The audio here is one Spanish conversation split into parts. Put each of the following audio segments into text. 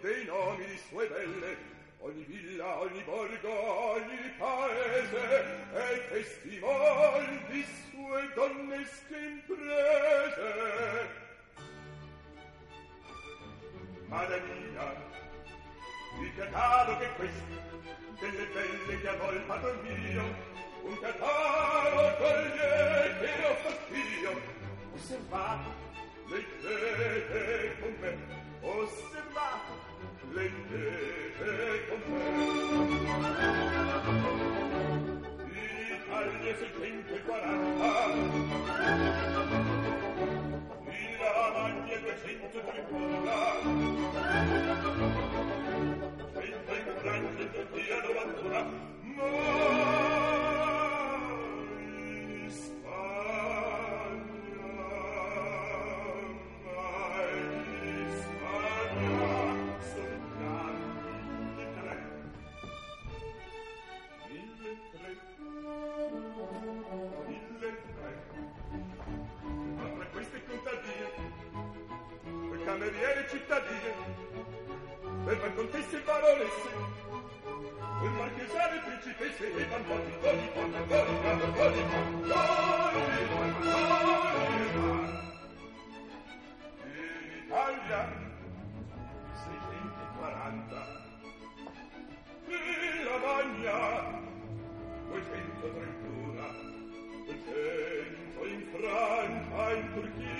dei nomi di sue belle, ogni villa, ogni borgo, ogni paese, è testimon di sue donnesche imprese. Madamina, il catalogo è questo, delle belle che a voi padron mio, un catalogo che ho fastidio, osservato, leggete con me, osservato, Leggete con me. L'Italia seicento quaranta. Duecento vere cittadine, per far contesse e baronesse, per marchesare principesse e vantarmi godi, godi, godi, godi, godi, godi, godi, In Italia, sei venti quaranta, in Lavagna, duecento trentuno, duecento in Francia, in Turchia,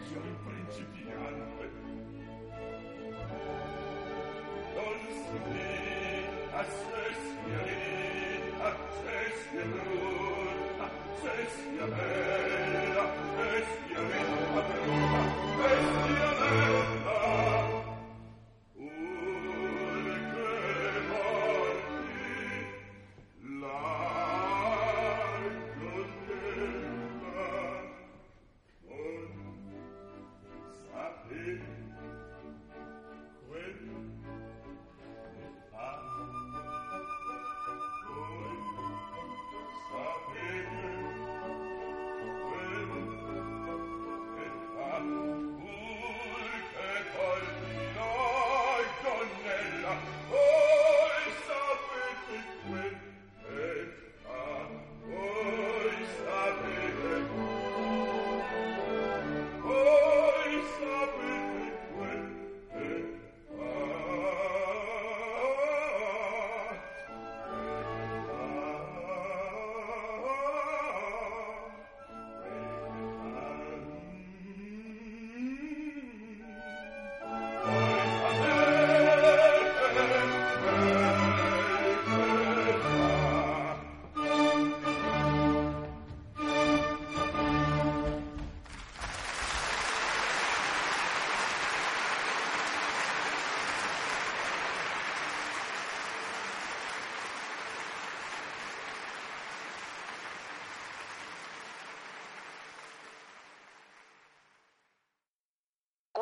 versione principiante non si ne assessi accessi brut accessi bella accessi bella accessi bella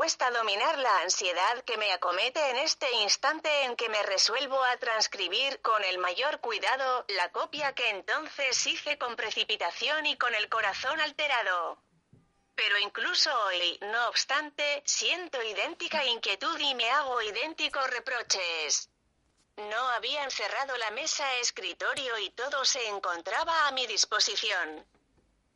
cuesta dominar la ansiedad que me acomete en este instante en que me resuelvo a transcribir con el mayor cuidado la copia que entonces hice con precipitación y con el corazón alterado. Pero incluso hoy, no obstante, siento idéntica inquietud y me hago idénticos reproches. No habían cerrado la mesa escritorio y todo se encontraba a mi disposición.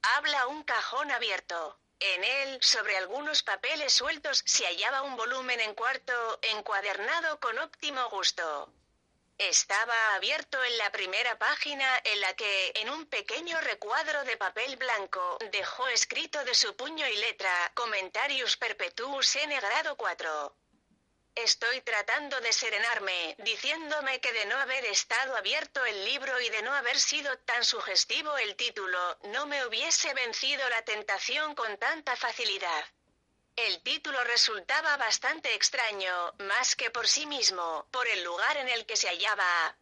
Habla un cajón abierto. En él, sobre algunos papeles sueltos, se hallaba un volumen en cuarto, encuadernado con óptimo gusto. Estaba abierto en la primera página en la que, en un pequeño recuadro de papel blanco, dejó escrito de su puño y letra, Comentarius Perpetuus N grado 4. Estoy tratando de serenarme, diciéndome que de no haber estado abierto el libro y de no haber sido tan sugestivo el título, no me hubiese vencido la tentación con tanta facilidad. El título resultaba bastante extraño, más que por sí mismo, por el lugar en el que se hallaba.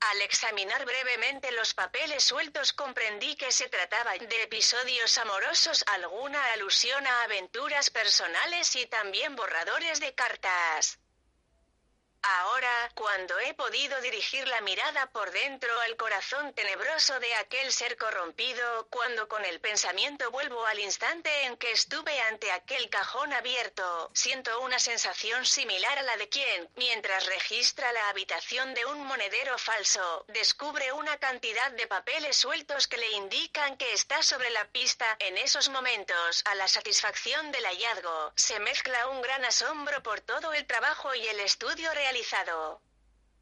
Al examinar brevemente los papeles sueltos comprendí que se trataba de episodios amorosos, alguna alusión a aventuras personales y también borradores de cartas. Ahora, cuando he podido dirigir la mirada por dentro al corazón tenebroso de aquel ser corrompido, cuando con el pensamiento vuelvo al instante en que estuve ante aquel cajón abierto, siento una sensación similar a la de quien, mientras registra la habitación de un monedero falso, descubre una cantidad de papeles sueltos que le indican que está sobre la pista. En esos momentos, a la satisfacción del hallazgo, se mezcla un gran asombro por todo el trabajo y el estudio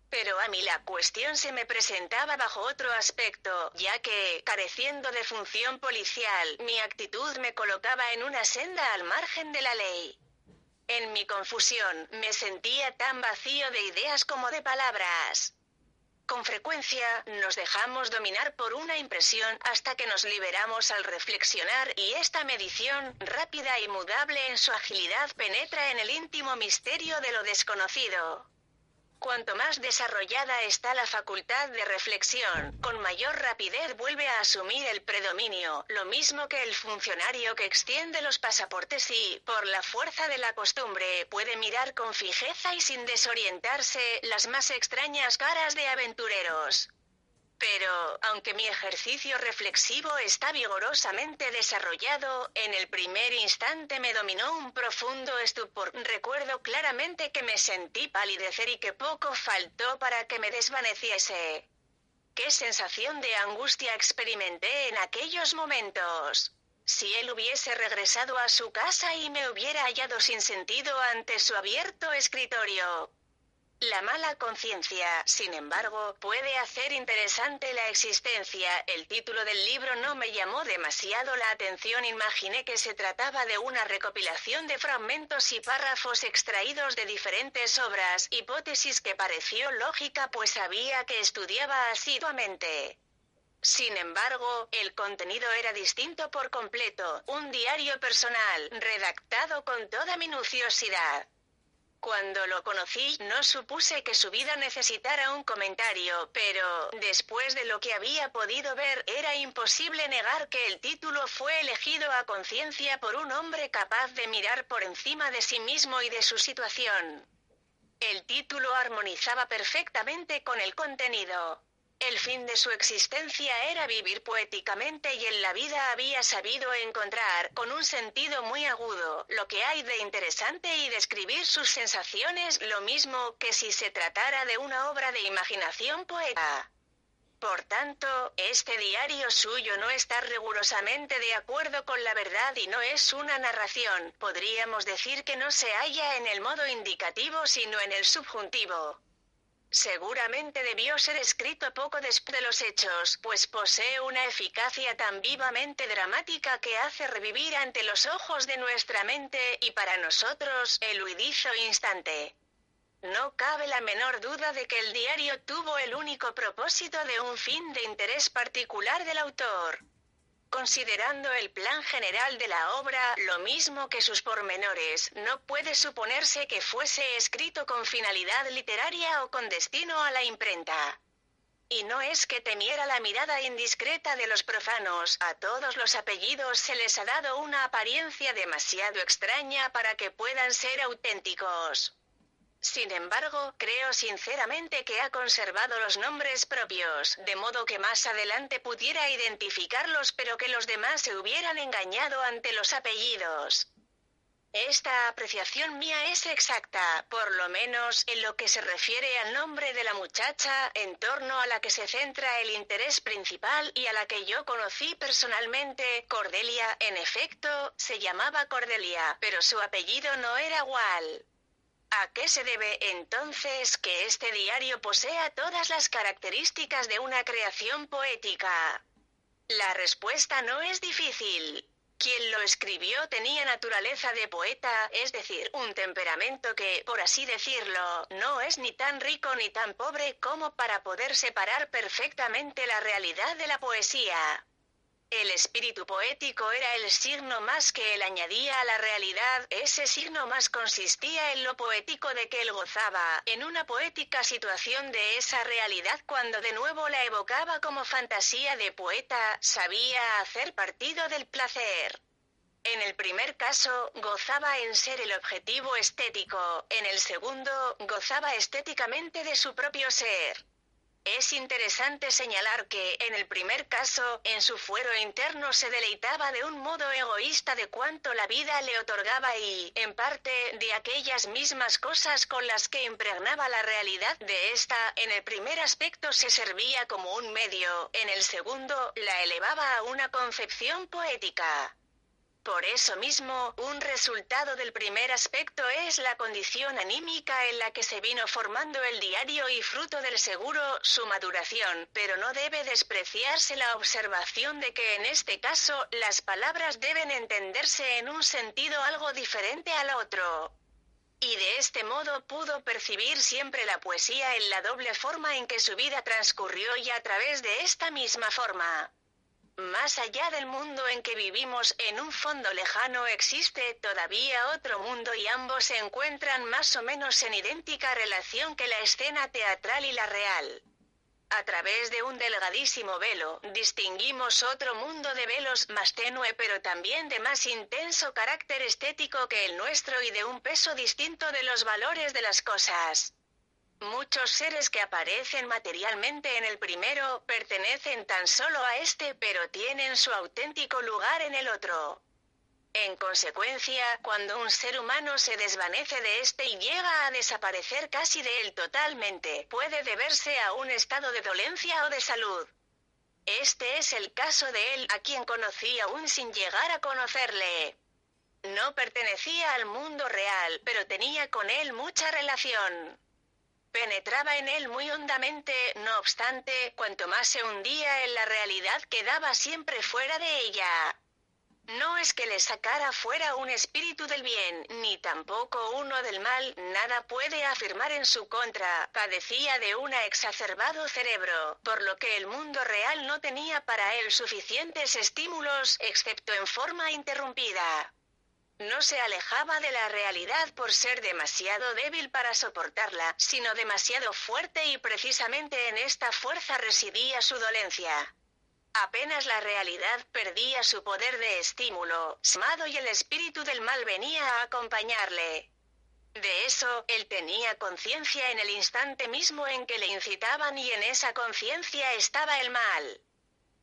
pero a mí la cuestión se me presentaba bajo otro aspecto, ya que, careciendo de función policial, mi actitud me colocaba en una senda al margen de la ley. En mi confusión, me sentía tan vacío de ideas como de palabras. Con frecuencia, nos dejamos dominar por una impresión hasta que nos liberamos al reflexionar y esta medición, rápida y mudable en su agilidad, penetra en el íntimo misterio de lo desconocido. Cuanto más desarrollada está la facultad de reflexión, con mayor rapidez vuelve a asumir el predominio, lo mismo que el funcionario que extiende los pasaportes y, por la fuerza de la costumbre, puede mirar con fijeza y sin desorientarse las más extrañas caras de aventureros. Pero, aunque mi ejercicio reflexivo está vigorosamente desarrollado, en el primer instante me dominó un profundo estupor. Recuerdo claramente que me sentí palidecer y que poco faltó para que me desvaneciese. ¿Qué sensación de angustia experimenté en aquellos momentos? Si él hubiese regresado a su casa y me hubiera hallado sin sentido ante su abierto escritorio. La mala conciencia, sin embargo, puede hacer interesante la existencia. El título del libro no me llamó demasiado la atención. Imaginé que se trataba de una recopilación de fragmentos y párrafos extraídos de diferentes obras, hipótesis que pareció lógica pues sabía que estudiaba asiduamente. Sin embargo, el contenido era distinto por completo, un diario personal, redactado con toda minuciosidad. Cuando lo conocí, no supuse que su vida necesitara un comentario, pero, después de lo que había podido ver, era imposible negar que el título fue elegido a conciencia por un hombre capaz de mirar por encima de sí mismo y de su situación. El título armonizaba perfectamente con el contenido. El fin de su existencia era vivir poéticamente y en la vida había sabido encontrar, con un sentido muy agudo, lo que hay de interesante y describir sus sensaciones lo mismo que si se tratara de una obra de imaginación poeta. Por tanto, este diario suyo no está rigurosamente de acuerdo con la verdad y no es una narración, podríamos decir que no se halla en el modo indicativo sino en el subjuntivo. Seguramente debió ser escrito poco después de los hechos, pues posee una eficacia tan vivamente dramática que hace revivir ante los ojos de nuestra mente, y para nosotros, el huidizo instante. No cabe la menor duda de que el diario tuvo el único propósito de un fin de interés particular del autor considerando el plan general de la obra, lo mismo que sus pormenores, no puede suponerse que fuese escrito con finalidad literaria o con destino a la imprenta. Y no es que temiera la mirada indiscreta de los profanos, a todos los apellidos se les ha dado una apariencia demasiado extraña para que puedan ser auténticos. Sin embargo, creo sinceramente que ha conservado los nombres propios, de modo que más adelante pudiera identificarlos pero que los demás se hubieran engañado ante los apellidos. Esta apreciación mía es exacta, por lo menos en lo que se refiere al nombre de la muchacha, en torno a la que se centra el interés principal y a la que yo conocí personalmente, Cordelia, en efecto, se llamaba Cordelia, pero su apellido no era Wall. ¿A qué se debe entonces que este diario posea todas las características de una creación poética? La respuesta no es difícil. Quien lo escribió tenía naturaleza de poeta, es decir, un temperamento que, por así decirlo, no es ni tan rico ni tan pobre como para poder separar perfectamente la realidad de la poesía. El espíritu poético era el signo más que él añadía a la realidad, ese signo más consistía en lo poético de que él gozaba, en una poética situación de esa realidad cuando de nuevo la evocaba como fantasía de poeta, sabía hacer partido del placer. En el primer caso, gozaba en ser el objetivo estético, en el segundo, gozaba estéticamente de su propio ser. Es interesante señalar que, en el primer caso, en su fuero interno se deleitaba de un modo egoísta de cuanto la vida le otorgaba y, en parte, de aquellas mismas cosas con las que impregnaba la realidad de esta, en el primer aspecto se servía como un medio, en el segundo, la elevaba a una concepción poética. Por eso mismo, un resultado del primer aspecto es la condición anímica en la que se vino formando el diario y fruto del seguro, su maduración, pero no debe despreciarse la observación de que en este caso, las palabras deben entenderse en un sentido algo diferente al otro. Y de este modo pudo percibir siempre la poesía en la doble forma en que su vida transcurrió y a través de esta misma forma. Más allá del mundo en que vivimos, en un fondo lejano existe todavía otro mundo y ambos se encuentran más o menos en idéntica relación que la escena teatral y la real. A través de un delgadísimo velo, distinguimos otro mundo de velos más tenue pero también de más intenso carácter estético que el nuestro y de un peso distinto de los valores de las cosas. Muchos seres que aparecen materialmente en el primero pertenecen tan solo a este pero tienen su auténtico lugar en el otro. En consecuencia, cuando un ser humano se desvanece de este y llega a desaparecer casi de él totalmente, puede deberse a un estado de dolencia o de salud. Este es el caso de él a quien conocí aún sin llegar a conocerle. No pertenecía al mundo real, pero tenía con él mucha relación penetraba en él muy hondamente, no obstante, cuanto más se hundía en la realidad quedaba siempre fuera de ella. No es que le sacara fuera un espíritu del bien, ni tampoco uno del mal, nada puede afirmar en su contra, padecía de un exacerbado cerebro, por lo que el mundo real no tenía para él suficientes estímulos, excepto en forma interrumpida. No se alejaba de la realidad por ser demasiado débil para soportarla, sino demasiado fuerte y precisamente en esta fuerza residía su dolencia. Apenas la realidad perdía su poder de estímulo, Smado y el espíritu del mal venía a acompañarle. De eso, él tenía conciencia en el instante mismo en que le incitaban y en esa conciencia estaba el mal.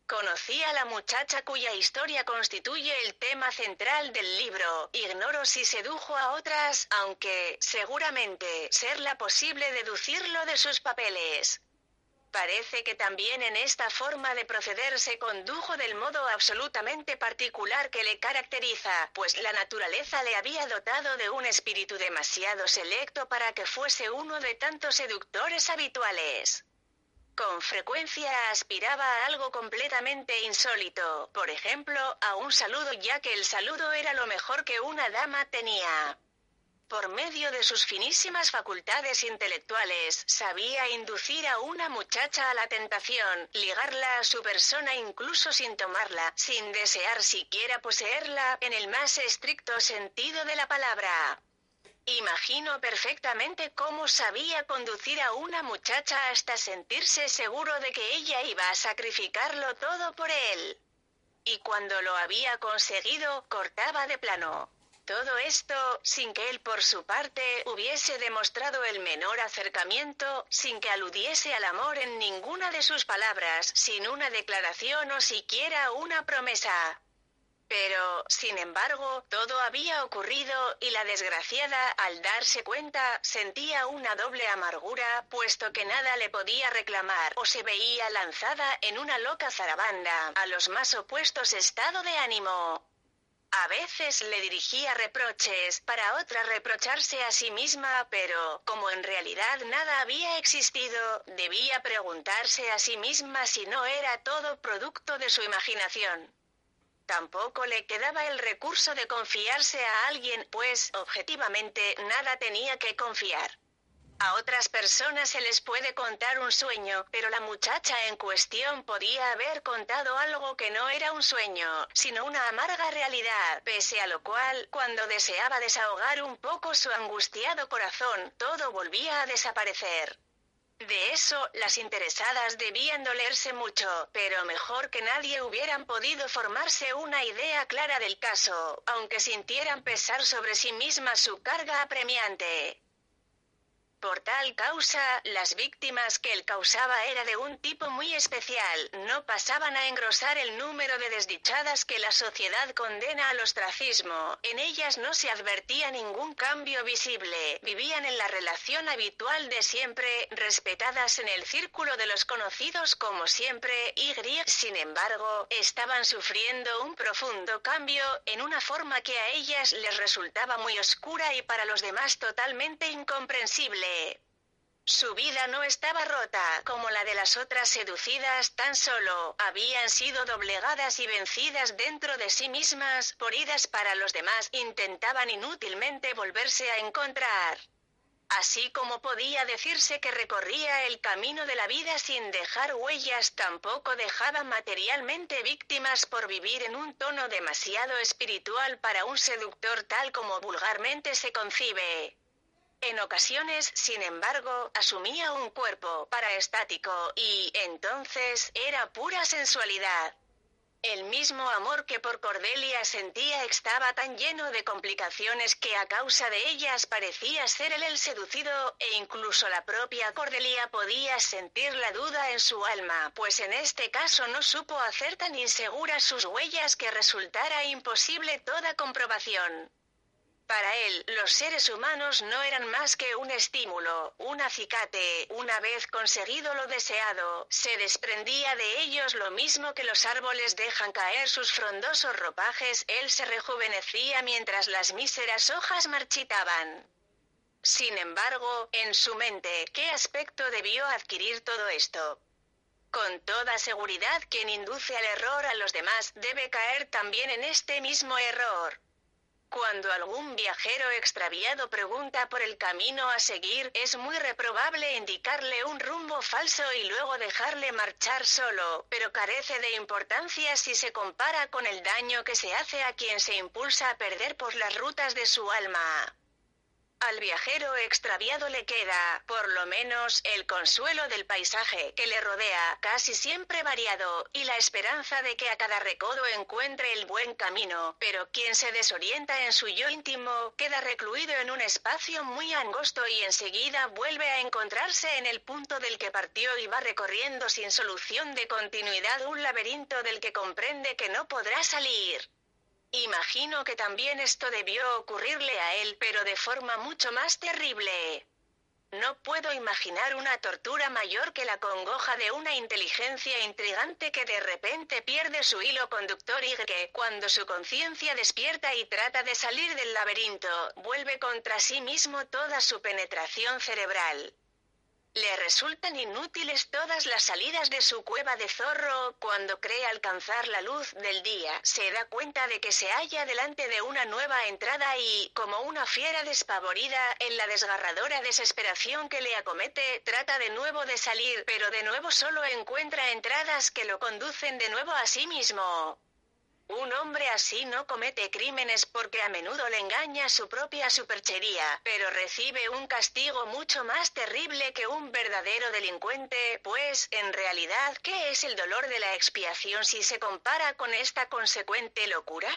Conocía a la muchacha cuya historia constituye el tema central del libro. Ignoro si sedujo a otras, aunque, seguramente, serla posible deducirlo de sus papeles. Parece que también en esta forma de proceder se condujo del modo absolutamente particular que le caracteriza, pues la naturaleza le había dotado de un espíritu demasiado selecto para que fuese uno de tantos seductores habituales. Con frecuencia aspiraba a algo completamente insólito, por ejemplo, a un saludo ya que el saludo era lo mejor que una dama tenía por medio de sus finísimas facultades intelectuales, sabía inducir a una muchacha a la tentación, ligarla a su persona incluso sin tomarla, sin desear siquiera poseerla, en el más estricto sentido de la palabra. Imagino perfectamente cómo sabía conducir a una muchacha hasta sentirse seguro de que ella iba a sacrificarlo todo por él. Y cuando lo había conseguido, cortaba de plano. Todo esto, sin que él por su parte hubiese demostrado el menor acercamiento, sin que aludiese al amor en ninguna de sus palabras, sin una declaración o siquiera una promesa. Pero, sin embargo, todo había ocurrido y la desgraciada, al darse cuenta, sentía una doble amargura, puesto que nada le podía reclamar o se veía lanzada en una loca zarabanda, a los más opuestos estado de ánimo. A veces le dirigía reproches, para otra reprocharse a sí misma, pero, como en realidad nada había existido, debía preguntarse a sí misma si no era todo producto de su imaginación. Tampoco le quedaba el recurso de confiarse a alguien, pues, objetivamente, nada tenía que confiar. A otras personas se les puede contar un sueño, pero la muchacha en cuestión podía haber contado algo que no era un sueño, sino una amarga realidad, pese a lo cual, cuando deseaba desahogar un poco su angustiado corazón, todo volvía a desaparecer. De eso, las interesadas debían dolerse mucho, pero mejor que nadie hubieran podido formarse una idea clara del caso, aunque sintieran pesar sobre sí mismas su carga apremiante. Por tal causa, las víctimas que él causaba era de un tipo muy especial, no pasaban a engrosar el número de desdichadas que la sociedad condena al ostracismo, en ellas no se advertía ningún cambio visible, vivían en la relación habitual de siempre, respetadas en el círculo de los conocidos como siempre, y sin embargo, estaban sufriendo un profundo cambio, en una forma que a ellas les resultaba muy oscura y para los demás totalmente incomprensible. Su vida no estaba rota, como la de las otras seducidas, tan solo habían sido doblegadas y vencidas dentro de sí mismas, por idas para los demás, intentaban inútilmente volverse a encontrar. Así como podía decirse que recorría el camino de la vida sin dejar huellas, tampoco dejaba materialmente víctimas por vivir en un tono demasiado espiritual para un seductor tal como vulgarmente se concibe. En ocasiones, sin embargo, asumía un cuerpo paraestático y, entonces, era pura sensualidad. El mismo amor que por Cordelia sentía estaba tan lleno de complicaciones que a causa de ellas parecía ser él el seducido, e incluso la propia Cordelia podía sentir la duda en su alma, pues en este caso no supo hacer tan inseguras sus huellas que resultara imposible toda comprobación. Para él, los seres humanos no eran más que un estímulo, un acicate, una vez conseguido lo deseado, se desprendía de ellos lo mismo que los árboles dejan caer sus frondosos ropajes, él se rejuvenecía mientras las míseras hojas marchitaban. Sin embargo, en su mente, ¿qué aspecto debió adquirir todo esto? Con toda seguridad quien induce al error a los demás debe caer también en este mismo error. Cuando algún viajero extraviado pregunta por el camino a seguir, es muy reprobable indicarle un rumbo falso y luego dejarle marchar solo, pero carece de importancia si se compara con el daño que se hace a quien se impulsa a perder por las rutas de su alma. Al viajero extraviado le queda, por lo menos, el consuelo del paisaje que le rodea, casi siempre variado, y la esperanza de que a cada recodo encuentre el buen camino, pero quien se desorienta en su yo íntimo, queda recluido en un espacio muy angosto y enseguida vuelve a encontrarse en el punto del que partió y va recorriendo sin solución de continuidad un laberinto del que comprende que no podrá salir. Imagino que también esto debió ocurrirle a él, pero de forma mucho más terrible. No puedo imaginar una tortura mayor que la congoja de una inteligencia intrigante que de repente pierde su hilo conductor y que, cuando su conciencia despierta y trata de salir del laberinto, vuelve contra sí mismo toda su penetración cerebral. Le resultan inútiles todas las salidas de su cueva de zorro, cuando cree alcanzar la luz del día, se da cuenta de que se halla delante de una nueva entrada y, como una fiera despavorida, en la desgarradora desesperación que le acomete, trata de nuevo de salir, pero de nuevo solo encuentra entradas que lo conducen de nuevo a sí mismo. Un hombre así no comete crímenes porque a menudo le engaña su propia superchería, pero recibe un castigo mucho más terrible que un verdadero delincuente, pues, en realidad, ¿qué es el dolor de la expiación si se compara con esta consecuente locura?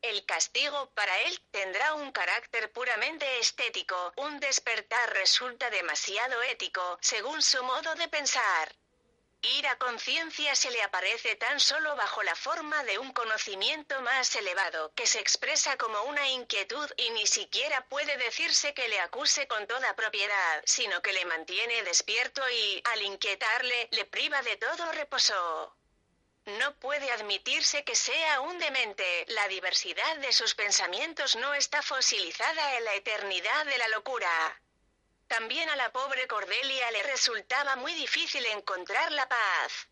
El castigo para él tendrá un carácter puramente estético, un despertar resulta demasiado ético, según su modo de pensar. Ir a conciencia se le aparece tan solo bajo la forma de un conocimiento más elevado, que se expresa como una inquietud y ni siquiera puede decirse que le acuse con toda propiedad, sino que le mantiene despierto y, al inquietarle, le priva de todo reposo. No puede admitirse que sea un demente, la diversidad de sus pensamientos no está fosilizada en la eternidad de la locura. También a la pobre Cordelia le resultaba muy difícil encontrar la paz.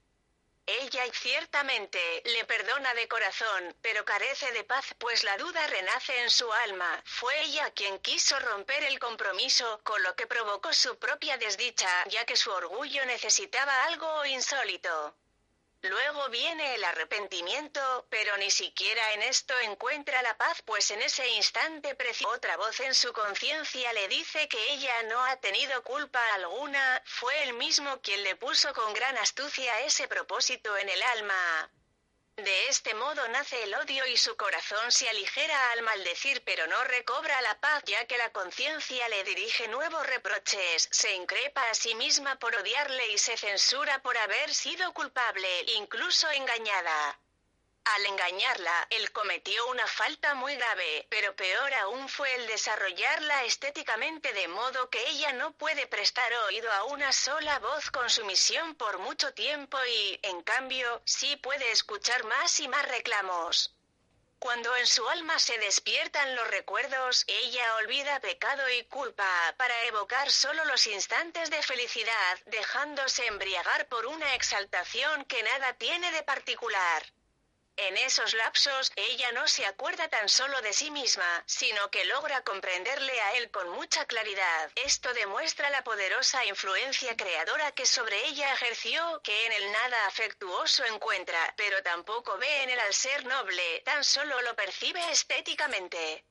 Ella ciertamente le perdona de corazón, pero carece de paz, pues la duda renace en su alma. Fue ella quien quiso romper el compromiso, con lo que provocó su propia desdicha, ya que su orgullo necesitaba algo insólito. Luego viene el arrepentimiento, pero ni siquiera en esto encuentra la paz, pues en ese instante otra voz en su conciencia le dice que ella no ha tenido culpa alguna, fue él mismo quien le puso con gran astucia ese propósito en el alma. De este modo nace el odio y su corazón se aligera al maldecir pero no recobra la paz ya que la conciencia le dirige nuevos reproches, se increpa a sí misma por odiarle y se censura por haber sido culpable, incluso engañada. Al engañarla, él cometió una falta muy grave, pero peor aún fue el desarrollarla estéticamente de modo que ella no puede prestar oído a una sola voz con su misión por mucho tiempo y, en cambio, sí puede escuchar más y más reclamos. Cuando en su alma se despiertan los recuerdos, ella olvida pecado y culpa para evocar solo los instantes de felicidad, dejándose embriagar por una exaltación que nada tiene de particular. En esos lapsos, ella no se acuerda tan solo de sí misma, sino que logra comprenderle a él con mucha claridad. Esto demuestra la poderosa influencia creadora que sobre ella ejerció, que en el nada afectuoso encuentra, pero tampoco ve en él al ser noble, tan solo lo percibe estéticamente.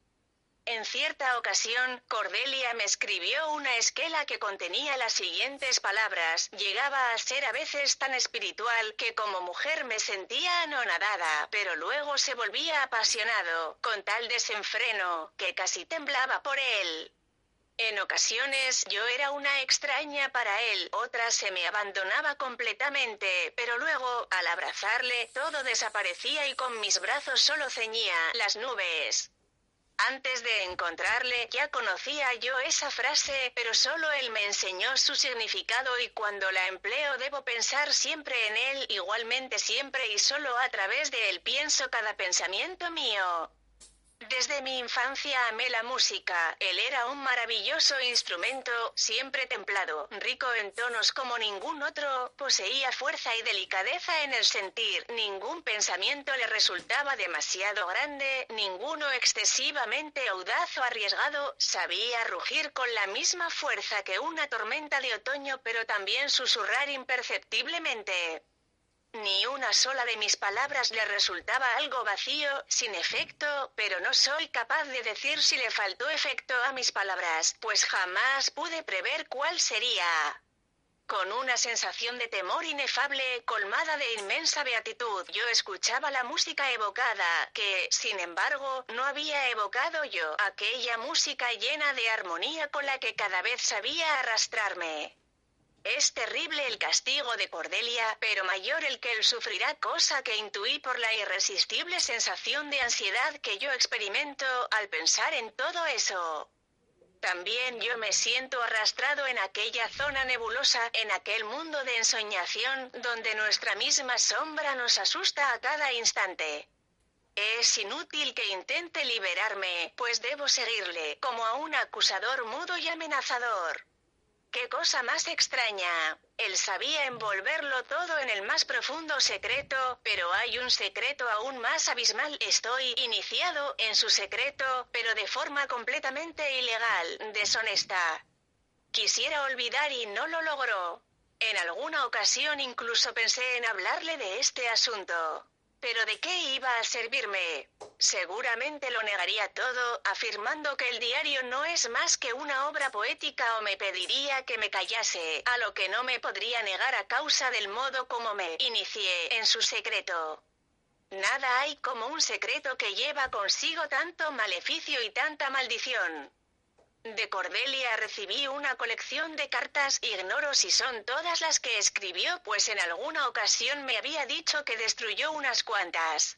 En cierta ocasión, Cordelia me escribió una esquela que contenía las siguientes palabras. Llegaba a ser a veces tan espiritual que como mujer me sentía anonadada, pero luego se volvía apasionado, con tal desenfreno, que casi temblaba por él. En ocasiones yo era una extraña para él, otras se me abandonaba completamente, pero luego, al abrazarle, todo desaparecía y con mis brazos solo ceñía las nubes. Antes de encontrarle ya conocía yo esa frase, pero solo él me enseñó su significado y cuando la empleo debo pensar siempre en él, igualmente siempre y solo a través de él pienso cada pensamiento mío. Desde mi infancia amé la música, él era un maravilloso instrumento, siempre templado, rico en tonos como ningún otro, poseía fuerza y delicadeza en el sentir, ningún pensamiento le resultaba demasiado grande, ninguno excesivamente audaz o arriesgado, sabía rugir con la misma fuerza que una tormenta de otoño pero también susurrar imperceptiblemente. Ni una sola de mis palabras le resultaba algo vacío, sin efecto, pero no soy capaz de decir si le faltó efecto a mis palabras, pues jamás pude prever cuál sería. Con una sensación de temor inefable, colmada de inmensa beatitud, yo escuchaba la música evocada, que, sin embargo, no había evocado yo, aquella música llena de armonía con la que cada vez sabía arrastrarme. Es terrible el castigo de Cordelia, pero mayor el que él sufrirá, cosa que intuí por la irresistible sensación de ansiedad que yo experimento al pensar en todo eso. También yo me siento arrastrado en aquella zona nebulosa, en aquel mundo de ensoñación, donde nuestra misma sombra nos asusta a cada instante. Es inútil que intente liberarme, pues debo seguirle, como a un acusador mudo y amenazador. ¡Qué cosa más extraña! Él sabía envolverlo todo en el más profundo secreto, pero hay un secreto aún más abismal. Estoy iniciado en su secreto, pero de forma completamente ilegal, deshonesta. Quisiera olvidar y no lo logró. En alguna ocasión incluso pensé en hablarle de este asunto. Pero ¿de qué iba a servirme? Seguramente lo negaría todo, afirmando que el diario no es más que una obra poética o me pediría que me callase, a lo que no me podría negar a causa del modo como me inicié en su secreto. Nada hay como un secreto que lleva consigo tanto maleficio y tanta maldición. De Cordelia recibí una colección de cartas, ignoro si son todas las que escribió, pues en alguna ocasión me había dicho que destruyó unas cuantas.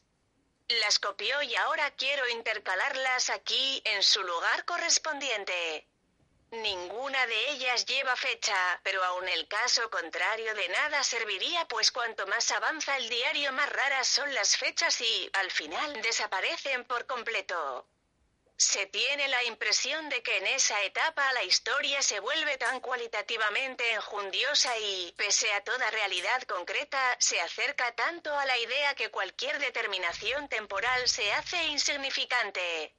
Las copió y ahora quiero intercalarlas aquí, en su lugar correspondiente. Ninguna de ellas lleva fecha, pero aun el caso contrario de nada serviría, pues cuanto más avanza el diario más raras son las fechas y, al final, desaparecen por completo. Se tiene la impresión de que en esa etapa la historia se vuelve tan cualitativamente enjundiosa y, pese a toda realidad concreta, se acerca tanto a la idea que cualquier determinación temporal se hace insignificante.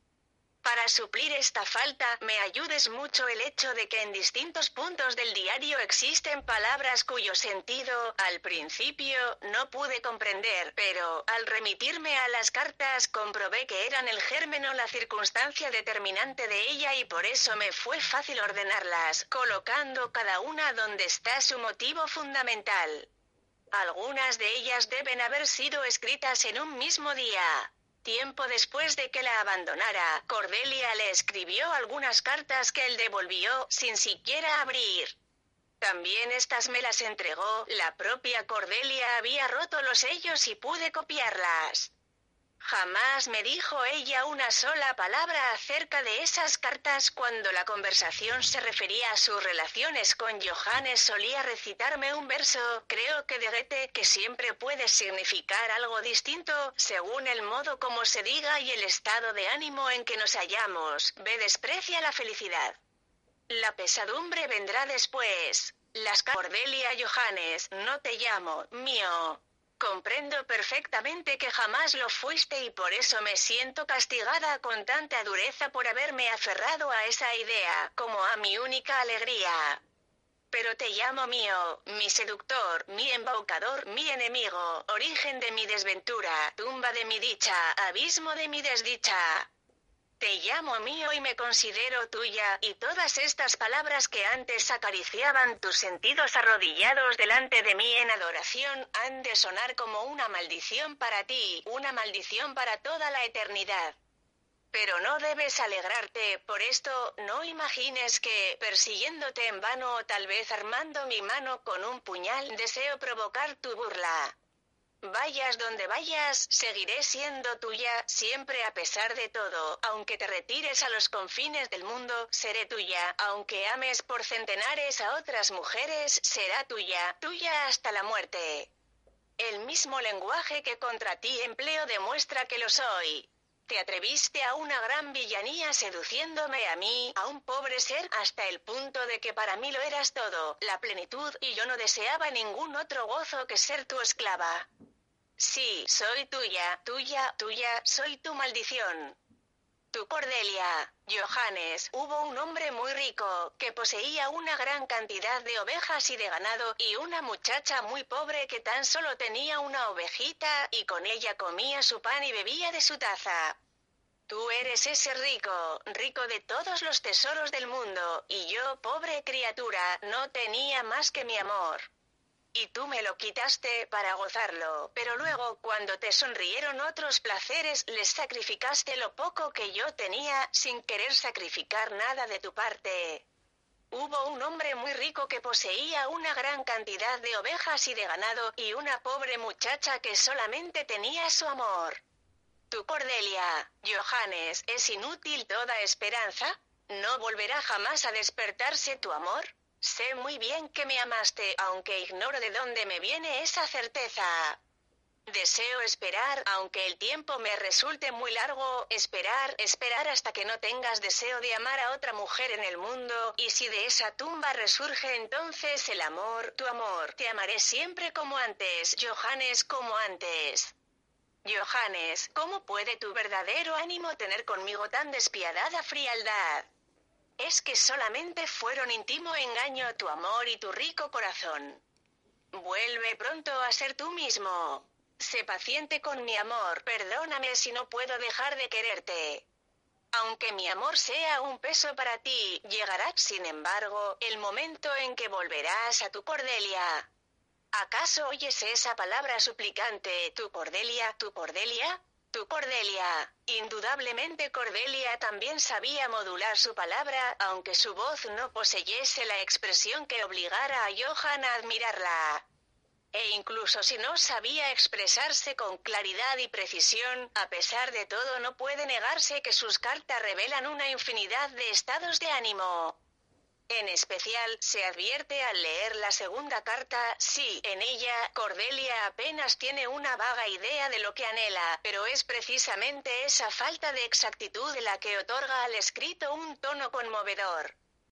Para suplir esta falta, me ayudes mucho el hecho de que en distintos puntos del diario existen palabras cuyo sentido, al principio, no pude comprender, pero, al remitirme a las cartas, comprobé que eran el germen o la circunstancia determinante de ella y por eso me fue fácil ordenarlas, colocando cada una donde está su motivo fundamental. Algunas de ellas deben haber sido escritas en un mismo día. Tiempo después de que la abandonara, Cordelia le escribió algunas cartas que él devolvió sin siquiera abrir. También estas me las entregó, la propia Cordelia había roto los sellos y pude copiarlas. Jamás me dijo ella una sola palabra acerca de esas cartas cuando la conversación se refería a sus relaciones con Johannes solía recitarme un verso, creo que de Goethe, que siempre puede significar algo distinto, según el modo como se diga y el estado de ánimo en que nos hallamos. Ve desprecia la felicidad. La pesadumbre vendrá después. Las Cordelia Johannes, no te llamo, mío. Comprendo perfectamente que jamás lo fuiste y por eso me siento castigada con tanta dureza por haberme aferrado a esa idea, como a mi única alegría. Pero te llamo mío, mi seductor, mi embaucador, mi enemigo, origen de mi desventura, tumba de mi dicha, abismo de mi desdicha. Te llamo mío y me considero tuya, y todas estas palabras que antes acariciaban tus sentidos arrodillados delante de mí en adoración han de sonar como una maldición para ti, una maldición para toda la eternidad. Pero no debes alegrarte, por esto no imagines que, persiguiéndote en vano o tal vez armando mi mano con un puñal, deseo provocar tu burla. Vayas donde vayas, seguiré siendo tuya, siempre a pesar de todo, aunque te retires a los confines del mundo, seré tuya, aunque ames por centenares a otras mujeres, será tuya, tuya hasta la muerte. El mismo lenguaje que contra ti empleo demuestra que lo soy. Te atreviste a una gran villanía seduciéndome a mí, a un pobre ser, hasta el punto de que para mí lo eras todo, la plenitud, y yo no deseaba ningún otro gozo que ser tu esclava. Sí, soy tuya, tuya, tuya, soy tu maldición. Tu Cordelia, Johannes, hubo un hombre muy rico, que poseía una gran cantidad de ovejas y de ganado, y una muchacha muy pobre que tan solo tenía una ovejita, y con ella comía su pan y bebía de su taza. Tú eres ese rico, rico de todos los tesoros del mundo, y yo, pobre criatura, no tenía más que mi amor. Y tú me lo quitaste para gozarlo, pero luego cuando te sonrieron otros placeres les sacrificaste lo poco que yo tenía sin querer sacrificar nada de tu parte. Hubo un hombre muy rico que poseía una gran cantidad de ovejas y de ganado y una pobre muchacha que solamente tenía su amor. Tu Cordelia, Johannes, ¿es inútil toda esperanza? ¿No volverá jamás a despertarse tu amor? Sé muy bien que me amaste, aunque ignoro de dónde me viene esa certeza. Deseo esperar, aunque el tiempo me resulte muy largo, esperar, esperar hasta que no tengas deseo de amar a otra mujer en el mundo, y si de esa tumba resurge entonces el amor, tu amor, te amaré siempre como antes, Johannes como antes. Johannes, ¿cómo puede tu verdadero ánimo tener conmigo tan despiadada frialdad? Es que solamente fueron íntimo engaño tu amor y tu rico corazón. Vuelve pronto a ser tú mismo. Sé paciente con mi amor, perdóname si no puedo dejar de quererte. Aunque mi amor sea un peso para ti, llegará, sin embargo, el momento en que volverás a tu Cordelia. ¿Acaso oyes esa palabra suplicante, tu Cordelia, tu Cordelia? Tu Cordelia. Indudablemente Cordelia también sabía modular su palabra, aunque su voz no poseyese la expresión que obligara a Johan a admirarla. E incluso si no sabía expresarse con claridad y precisión, a pesar de todo no puede negarse que sus cartas revelan una infinidad de estados de ánimo. En especial, se advierte al leer la segunda carta, sí, en ella, Cordelia apenas tiene una vaga idea de lo que anhela, pero es precisamente esa falta de exactitud la que otorga al escrito un tono conmovedor.